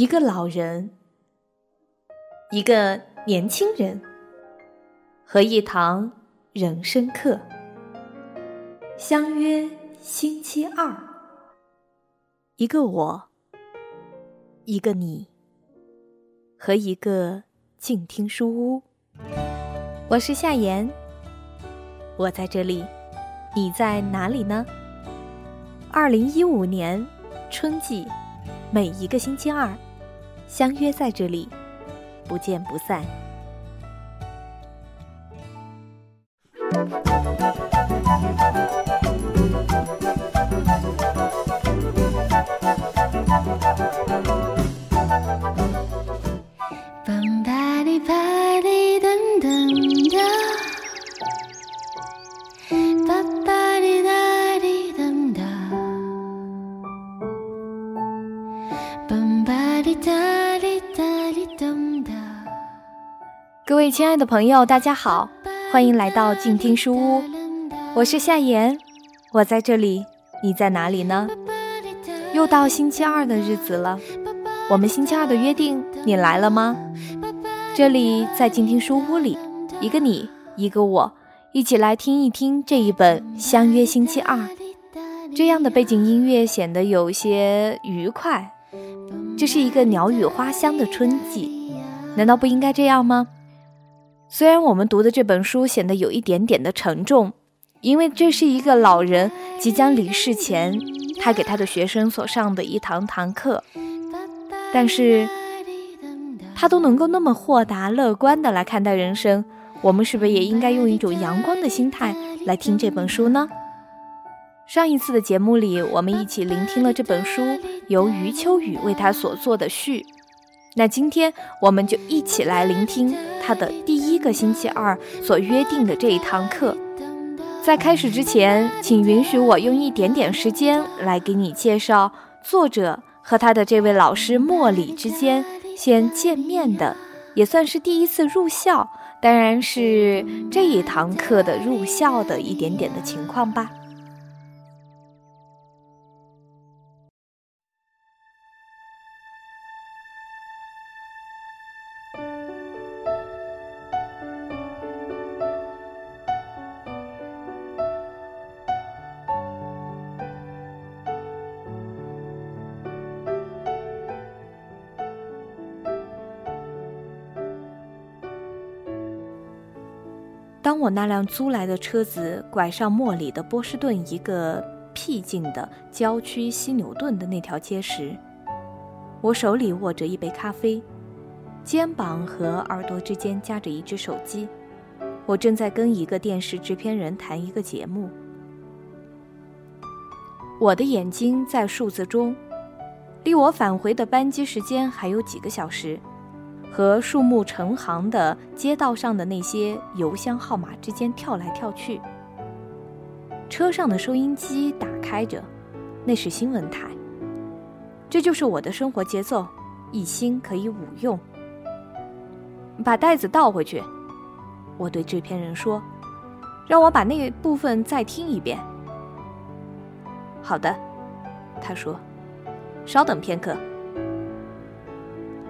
一个老人，一个年轻人，和一堂人生课，相约星期二。一个我，一个你，和一个静听书屋。我是夏言，我在这里，你在哪里呢？二零一五年春季。每一个星期二，相约在这里，不见不散。亲爱的朋友，大家好，欢迎来到静听书屋，我是夏言，我在这里，你在哪里呢？又到星期二的日子了，我们星期二的约定，你来了吗？这里在静听书屋里，一个你，一个我，一起来听一听这一本《相约星期二》，这样的背景音乐显得有些愉快。这是一个鸟语花香的春季，难道不应该这样吗？虽然我们读的这本书显得有一点点的沉重，因为这是一个老人即将离世前，他给他的学生所上的一堂堂课，但是，他都能够那么豁达乐观的来看待人生，我们是不是也应该用一种阳光的心态来听这本书呢？上一次的节目里，我们一起聆听了这本书由余秋雨为他所做的序。那今天我们就一起来聆听他的第一个星期二所约定的这一堂课。在开始之前，请允许我用一点点时间来给你介绍作者和他的这位老师莫里之间先见面的，也算是第一次入校，当然是这一堂课的入校的一点点的情况吧。那辆租来的车子拐上莫里的波士顿一个僻静的郊区西牛顿的那条街时，我手里握着一杯咖啡，肩膀和耳朵之间夹着一只手机，我正在跟一个电视制片人谈一个节目。我的眼睛在数字中，离我返回的班机时间还有几个小时。和树木成行的街道上的那些邮箱号码之间跳来跳去。车上的收音机打开着，那是新闻台。这就是我的生活节奏，一心可以五用。把袋子倒回去，我对制片人说：“让我把那部分再听一遍。”好的，他说：“稍等片刻。”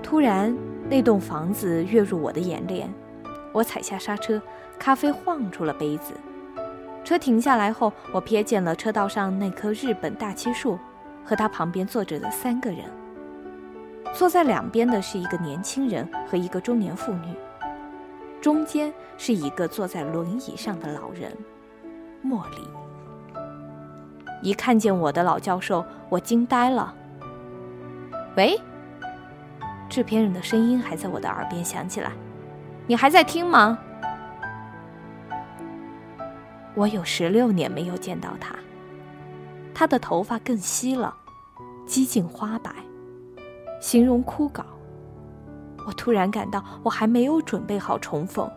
突然。那栋房子跃入我的眼帘，我踩下刹车，咖啡晃出了杯子。车停下来后，我瞥见了车道上那棵日本大漆树，和它旁边坐着的三个人。坐在两边的是一个年轻人和一个中年妇女，中间是一个坐在轮椅上的老人，莫里。一看见我的老教授，我惊呆了。喂。制片人的声音还在我的耳边响起来：“你还在听吗？”我有十六年没有见到他，他的头发更稀了，几近花白，形容枯槁。我突然感到我还没有准备好重逢，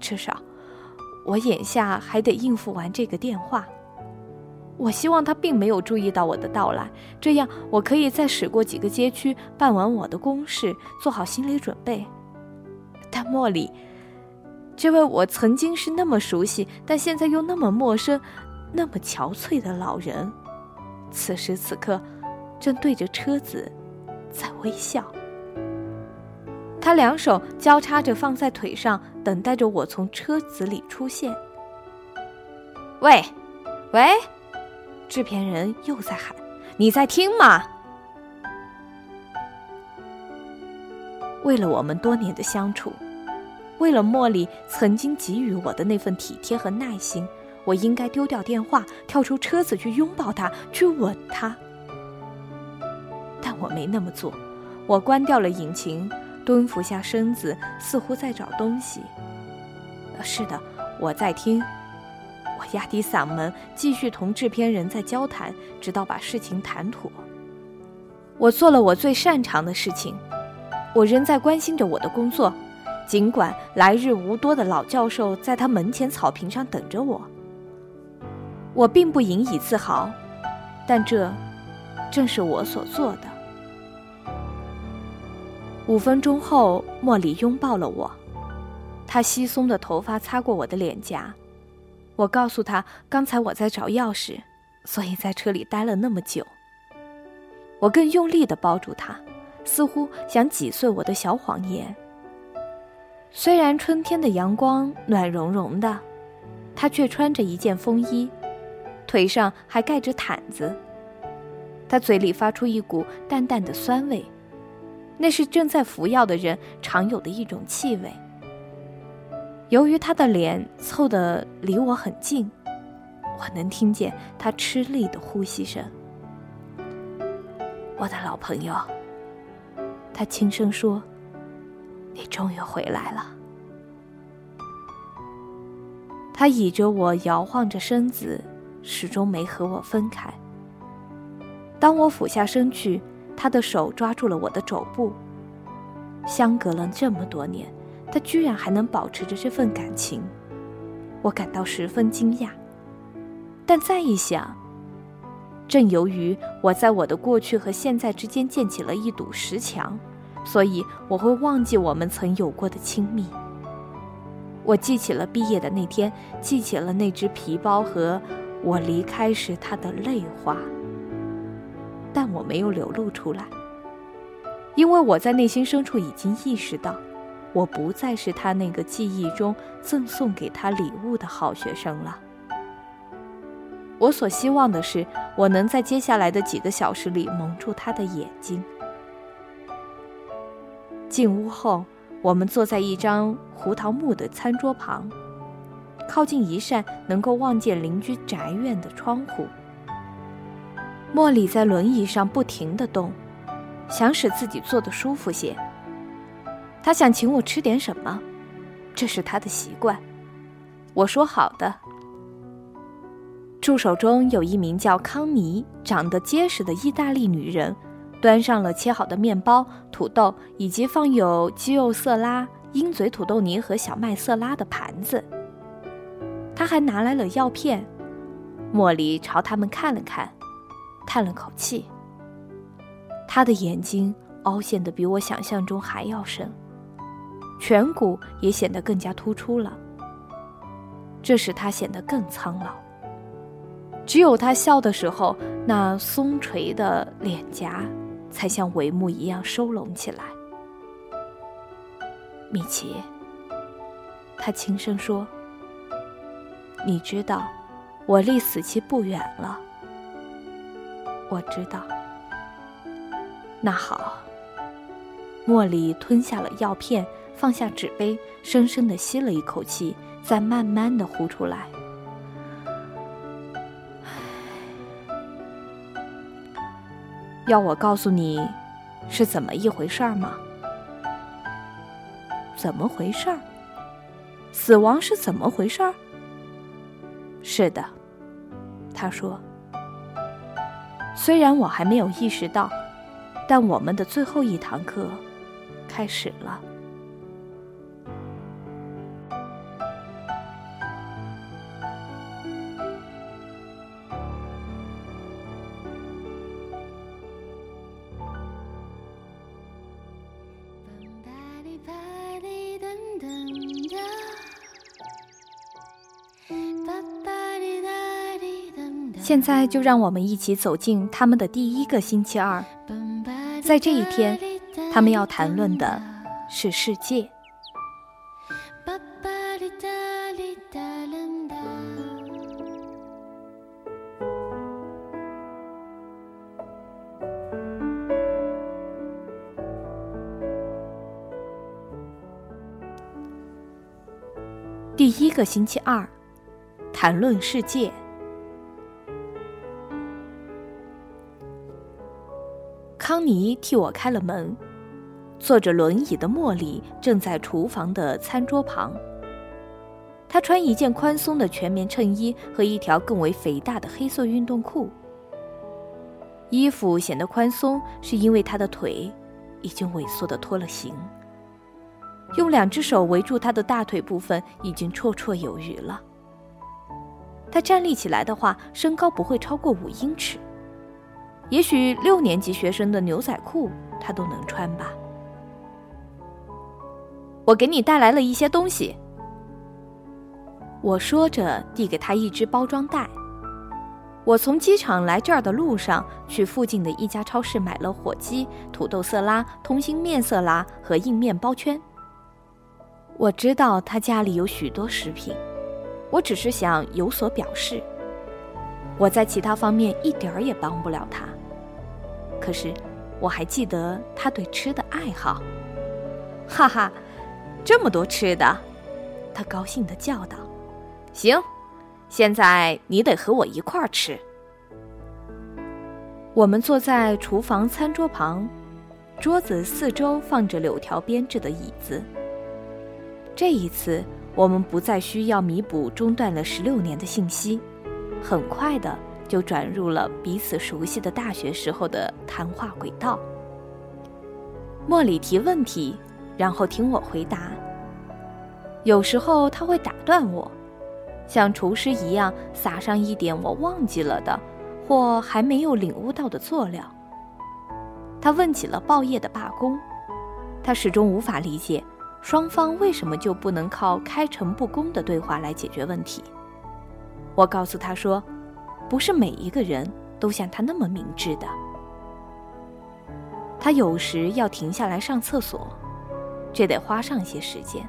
至少我眼下还得应付完这个电话。我希望他并没有注意到我的到来，这样我可以再驶过几个街区，办完我的公事，做好心理准备。但莫里，这位我曾经是那么熟悉，但现在又那么陌生、那么憔悴的老人，此时此刻正对着车子，在微笑。他两手交叉着放在腿上，等待着我从车子里出现。喂，喂，制片人又在喊：“你在听吗？”为了我们多年的相处，为了茉莉曾经给予我的那份体贴和耐心，我应该丢掉电话，跳出车子去拥抱她，去吻她。但我没那么做，我关掉了引擎。蹲伏下身子，似乎在找东西。是的，我在听。压低嗓门，继续同制片人在交谈，直到把事情谈妥。我做了我最擅长的事情，我仍在关心着我的工作，尽管来日无多的老教授在他门前草坪上等着我。我并不引以自豪，但这正是我所做的。五分钟后，茉莉拥抱了我，她稀松的头发擦过我的脸颊。我告诉他，刚才我在找钥匙，所以在车里待了那么久。我更用力的抱住他，似乎想挤碎我的小谎言。虽然春天的阳光暖融融的，他却穿着一件风衣，腿上还盖着毯子。他嘴里发出一股淡淡的酸味。那是正在服药的人常有的一种气味。由于他的脸凑得离我很近，我能听见他吃力的呼吸声。我的老朋友，他轻声说：“你终于回来了。”他倚着我，摇晃着身子，始终没和我分开。当我俯下身去。他的手抓住了我的肘部。相隔了这么多年，他居然还能保持着这份感情，我感到十分惊讶。但再一想，正由于我在我的过去和现在之间建起了一堵石墙，所以我会忘记我们曾有过的亲密。我记起了毕业的那天，记起了那只皮包和我离开时他的泪花。但我没有流露出来，因为我在内心深处已经意识到，我不再是他那个记忆中赠送给他礼物的好学生了。我所希望的是，我能在接下来的几个小时里蒙住他的眼睛。进屋后，我们坐在一张胡桃木的餐桌旁，靠近一扇能够望见邻居宅院的窗户。茉莉在轮椅上不停地动，想使自己坐得舒服些。他想请我吃点什么，这是他的习惯。我说好的。助手中有一名叫康妮、长得结实的意大利女人，端上了切好的面包、土豆以及放有鸡肉色拉、鹰嘴土豆泥和小麦色拉的盘子。他还拿来了药片。茉莉朝他们看了看。叹了口气，他的眼睛凹陷的比我想象中还要深，颧骨也显得更加突出了，这使他显得更苍老。只有他笑的时候，那松垂的脸颊才像帷幕一样收拢起来。米奇，他轻声说：“你知道，我离死期不远了。”我知道。那好。茉莉吞下了药片，放下纸杯，深深的吸了一口气，再慢慢的呼出来。要我告诉你，是怎么一回事儿吗？怎么回事儿？死亡是怎么回事儿？是的，他说。虽然我还没有意识到，但我们的最后一堂课开始了。现在就让我们一起走进他们的第一个星期二。在这一天，他们要谈论的是世界。第一个星期二，谈论世界。康妮替我开了门，坐着轮椅的茉莉正在厨房的餐桌旁。她穿一件宽松的全棉衬衣和一条更为肥大的黑色运动裤。衣服显得宽松，是因为她的腿已经萎缩的脱了形。用两只手围住他的大腿部分已经绰绰有余了。他站立起来的话，身高不会超过五英尺。也许六年级学生的牛仔裤他都能穿吧。我给你带来了一些东西。我说着，递给他一只包装袋。我从机场来这儿的路上，去附近的一家超市买了火鸡、土豆色拉、通心面色拉和硬面包圈。我知道他家里有许多食品，我只是想有所表示。我在其他方面一点儿也帮不了他，可是我还记得他对吃的爱好。哈哈，这么多吃的，他高兴地叫道：“行，现在你得和我一块儿吃。”我们坐在厨房餐桌旁，桌子四周放着柳条编制的椅子。这一次，我们不再需要弥补中断了十六年的信息，很快的就转入了彼此熟悉的大学时候的谈话轨道。莫里提问题，然后听我回答。有时候他会打断我，像厨师一样撒上一点我忘记了的，或还没有领悟到的佐料。他问起了报业的罢工，他始终无法理解。双方为什么就不能靠开诚布公的对话来解决问题？我告诉他说，不是每一个人都像他那么明智的。他有时要停下来上厕所，这得花上些时间。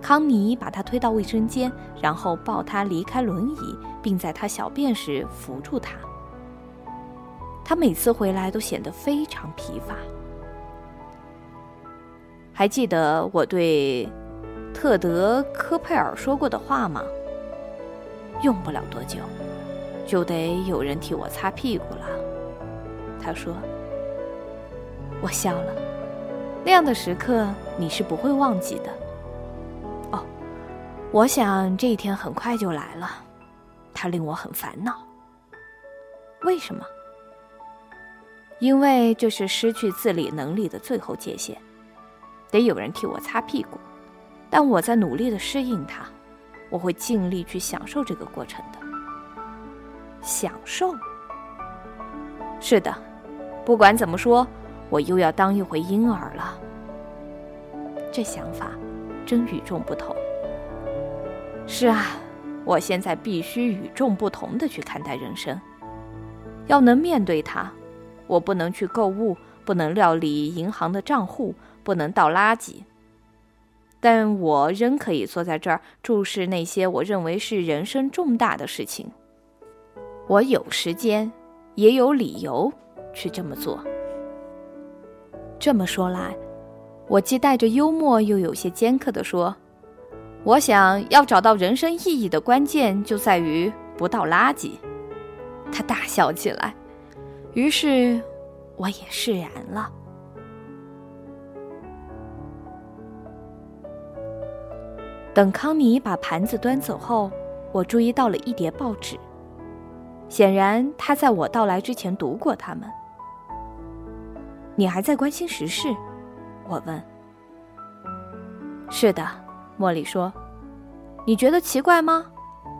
康妮把他推到卫生间，然后抱他离开轮椅，并在他小便时扶住他。他每次回来都显得非常疲乏。还记得我对特德·科佩尔说过的话吗？用不了多久，就得有人替我擦屁股了。他说。我笑了。那样的时刻你是不会忘记的。哦，我想这一天很快就来了。它令我很烦恼。为什么？因为这是失去自理能力的最后界限。得有人替我擦屁股，但我在努力的适应它，我会尽力去享受这个过程的。享受？是的，不管怎么说，我又要当一回婴儿了。这想法真与众不同。是啊，我现在必须与众不同的去看待人生，要能面对它。我不能去购物，不能料理银行的账户。不能倒垃圾，但我仍可以坐在这儿注视那些我认为是人生重大的事情。我有时间，也有理由去这么做。这么说来，我既带着幽默，又有些尖刻地说：“我想要找到人生意义的关键，就在于不倒垃圾。”他大笑起来，于是我也释然了。等康妮把盘子端走后，我注意到了一叠报纸。显然，他在我到来之前读过它们。你还在关心时事？我问。是的，茉莉说。你觉得奇怪吗？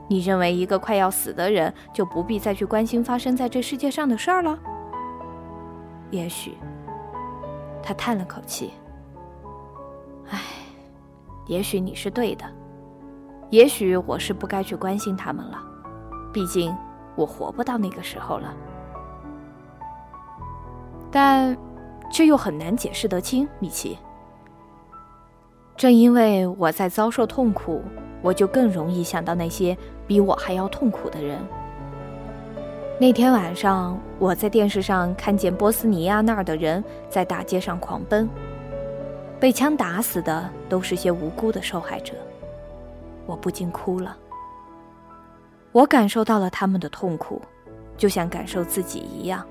你认为一个快要死的人就不必再去关心发生在这世界上的事儿了？也许。他叹了口气。唉。也许你是对的，也许我是不该去关心他们了，毕竟我活不到那个时候了。但却又很难解释得清，米奇。正因为我在遭受痛苦，我就更容易想到那些比我还要痛苦的人。那天晚上，我在电视上看见波斯尼亚那儿的人在大街上狂奔，被枪打死的都是些无辜的受害者，我不禁哭了。我感受到了他们的痛苦，就像感受自己一样。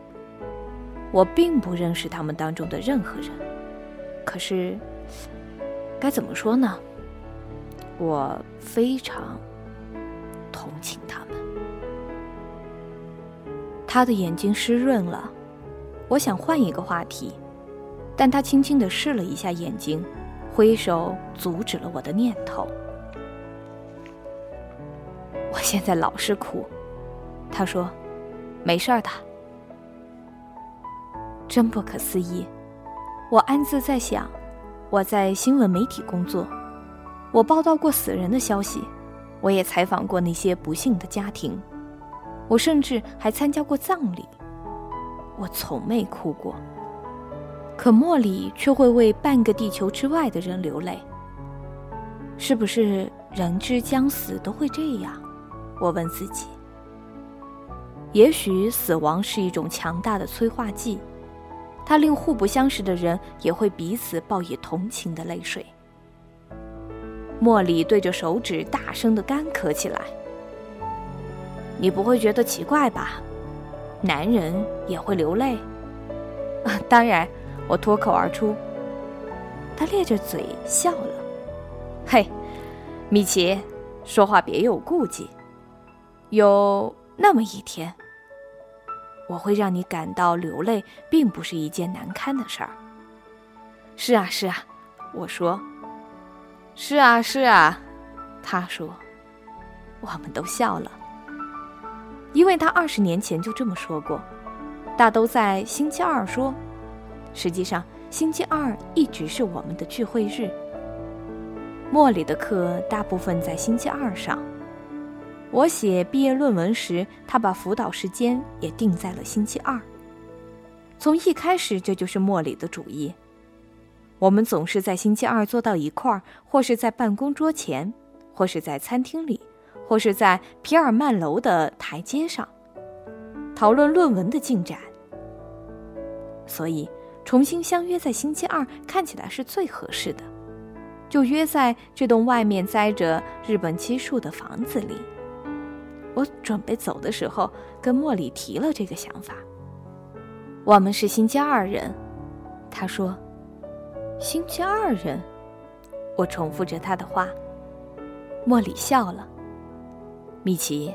我并不认识他们当中的任何人，可是，该怎么说呢？我非常同情他们。他的眼睛湿润了，我想换一个话题，但他轻轻地试了一下眼睛，挥手阻止了我的念头。现在老是哭，他说：“没事儿的。”真不可思议，我暗自在想，我在新闻媒体工作，我报道过死人的消息，我也采访过那些不幸的家庭，我甚至还参加过葬礼，我从没哭过。可莫里却会为半个地球之外的人流泪。是不是人之将死都会这样？我问自己。也许死亡是一种强大的催化剂。它令互不相识的人也会彼此报以同情的泪水。茉莉对着手指大声的干咳起来。你不会觉得奇怪吧？男人也会流泪。啊，当然，我脱口而出。他咧着嘴笑了。嘿，米奇，说话别有顾忌。有那么一天。我会让你感到流泪，并不是一件难堪的事儿。是啊，是啊，我说。是啊，是啊，他说。我们都笑了，因为他二十年前就这么说过。大都在星期二说。实际上，星期二一直是我们的聚会日。莫里的课大部分在星期二上。我写毕业论文时，他把辅导时间也定在了星期二。从一开始，这就是莫里的主意。我们总是在星期二坐到一块儿，或是在办公桌前，或是在餐厅里，或是在皮尔曼楼的台阶上，讨论论文的进展。所以，重新相约在星期二看起来是最合适的，就约在这栋外面栽着日本漆树的房子里。我准备走的时候，跟莫里提了这个想法。我们是星期二人，他说。星期二人，我重复着他的话。莫里笑了。米奇，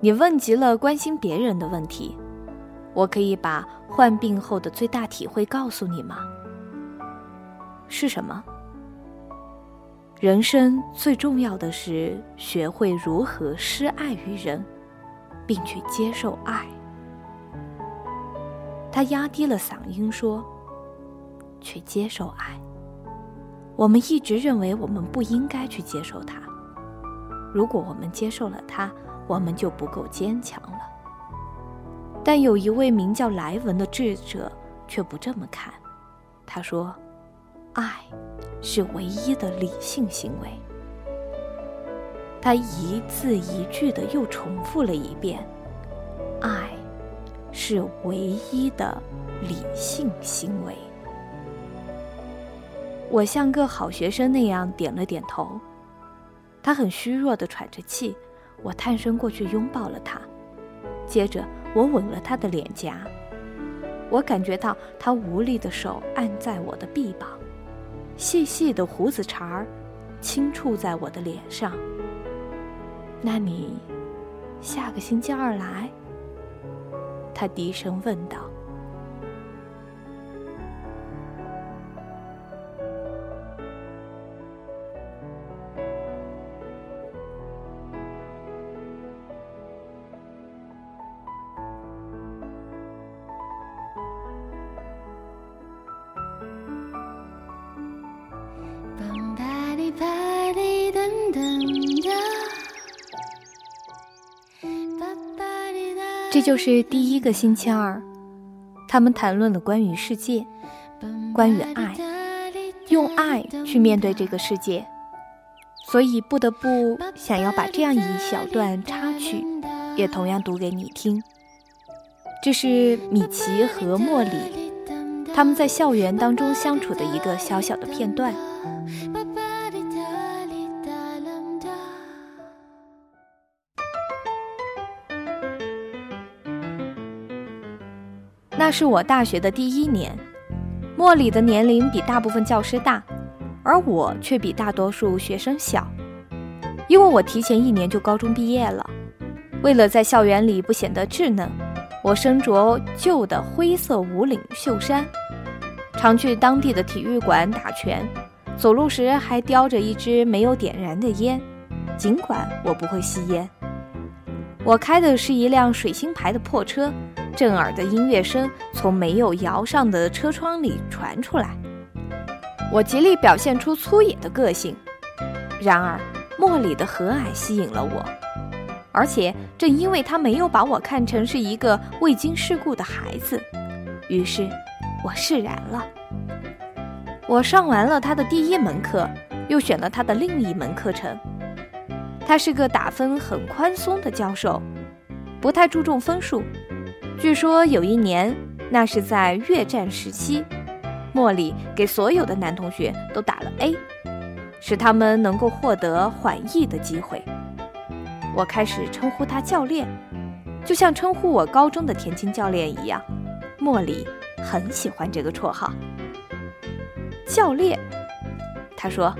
你问极了关心别人的问题，我可以把患病后的最大体会告诉你吗？是什么？人生最重要的是学会如何施爱于人，并去接受爱。他压低了嗓音说：“去接受爱。我们一直认为我们不应该去接受它。如果我们接受了它，我们就不够坚强了。但有一位名叫莱文的智者却不这么看。他说：‘爱。’”是唯一的理性行为。他一字一句的又重复了一遍：“爱是唯一的理性行为。”我像个好学生那样点了点头。他很虚弱的喘着气，我探身过去拥抱了他，接着我吻了他的脸颊。我感觉到他无力的手按在我的臂膀。细细的胡子茬儿轻触在我的脸上。那你下个星期二来？他低声问道。就是第一个星期二，他们谈论了关于世界，关于爱，用爱去面对这个世界。所以不得不想要把这样一小段插曲，也同样读给你听。这是米奇和莫里他们在校园当中相处的一个小小的片段。那是我大学的第一年，莫里的年龄比大部分教师大。而我却比大多数学生小，因为我提前一年就高中毕业了。为了在校园里不显得稚嫩，我身着旧的灰色无领袖衫，常去当地的体育馆打拳，走路时还叼着一支没有点燃的烟，尽管我不会吸烟。我开的是一辆水星牌的破车，震耳的音乐声从没有摇上的车窗里传出来。我极力表现出粗野的个性，然而莫里的和蔼吸引了我，而且正因为他没有把我看成是一个未经世故的孩子，于是我释然了。我上完了他的第一门课，又选了他的另一门课程。他是个打分很宽松的教授，不太注重分数。据说有一年，那是在越战时期。莫里给所有的男同学都打了 A，使他们能够获得缓译的机会。我开始称呼他教练，就像称呼我高中的田径教练一样。莫里很喜欢这个绰号。教练，他说：“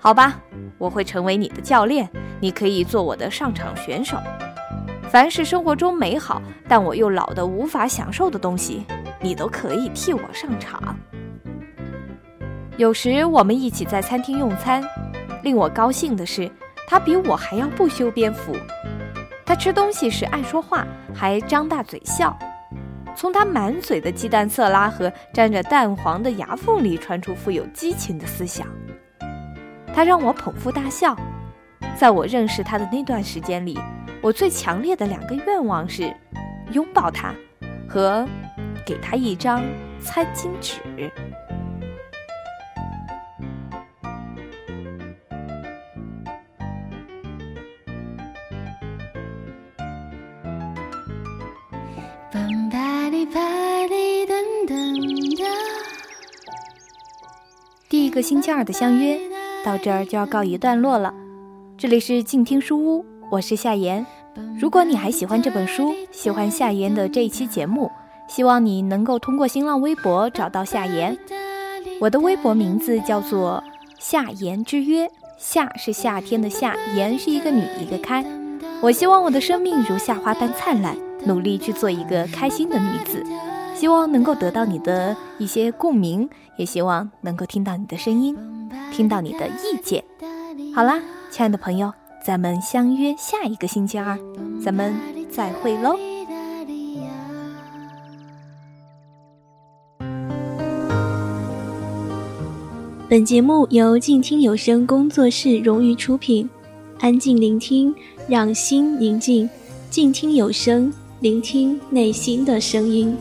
好吧，我会成为你的教练，你可以做我的上场选手。凡是生活中美好但我又老得无法享受的东西，你都可以替我上场。”有时我们一起在餐厅用餐，令我高兴的是，他比我还要不修边幅。他吃东西时爱说话，还张大嘴笑。从他满嘴的鸡蛋色拉和沾着蛋黄的牙缝里传出富有激情的思想。他让我捧腹大笑。在我认识他的那段时间里，我最强烈的两个愿望是拥抱他和给他一张餐巾纸。第一个星期二的相约到这儿就要告一段落了。这里是静听书屋，我是夏言。如果你还喜欢这本书，喜欢夏言的这一期节目，希望你能够通过新浪微博找到夏言。我的微博名字叫做夏言之约，夏是夏天的夏，言是一个女一个开。我希望我的生命如夏花般灿烂。努力去做一个开心的女子，希望能够得到你的一些共鸣，也希望能够听到你的声音，听到你的意见。好啦，亲爱的朋友，咱们相约下一个星期二，咱们再会喽。本节目由静听有声工作室荣誉出品，安静聆听，让心宁静，静听有声。聆听内心的声音。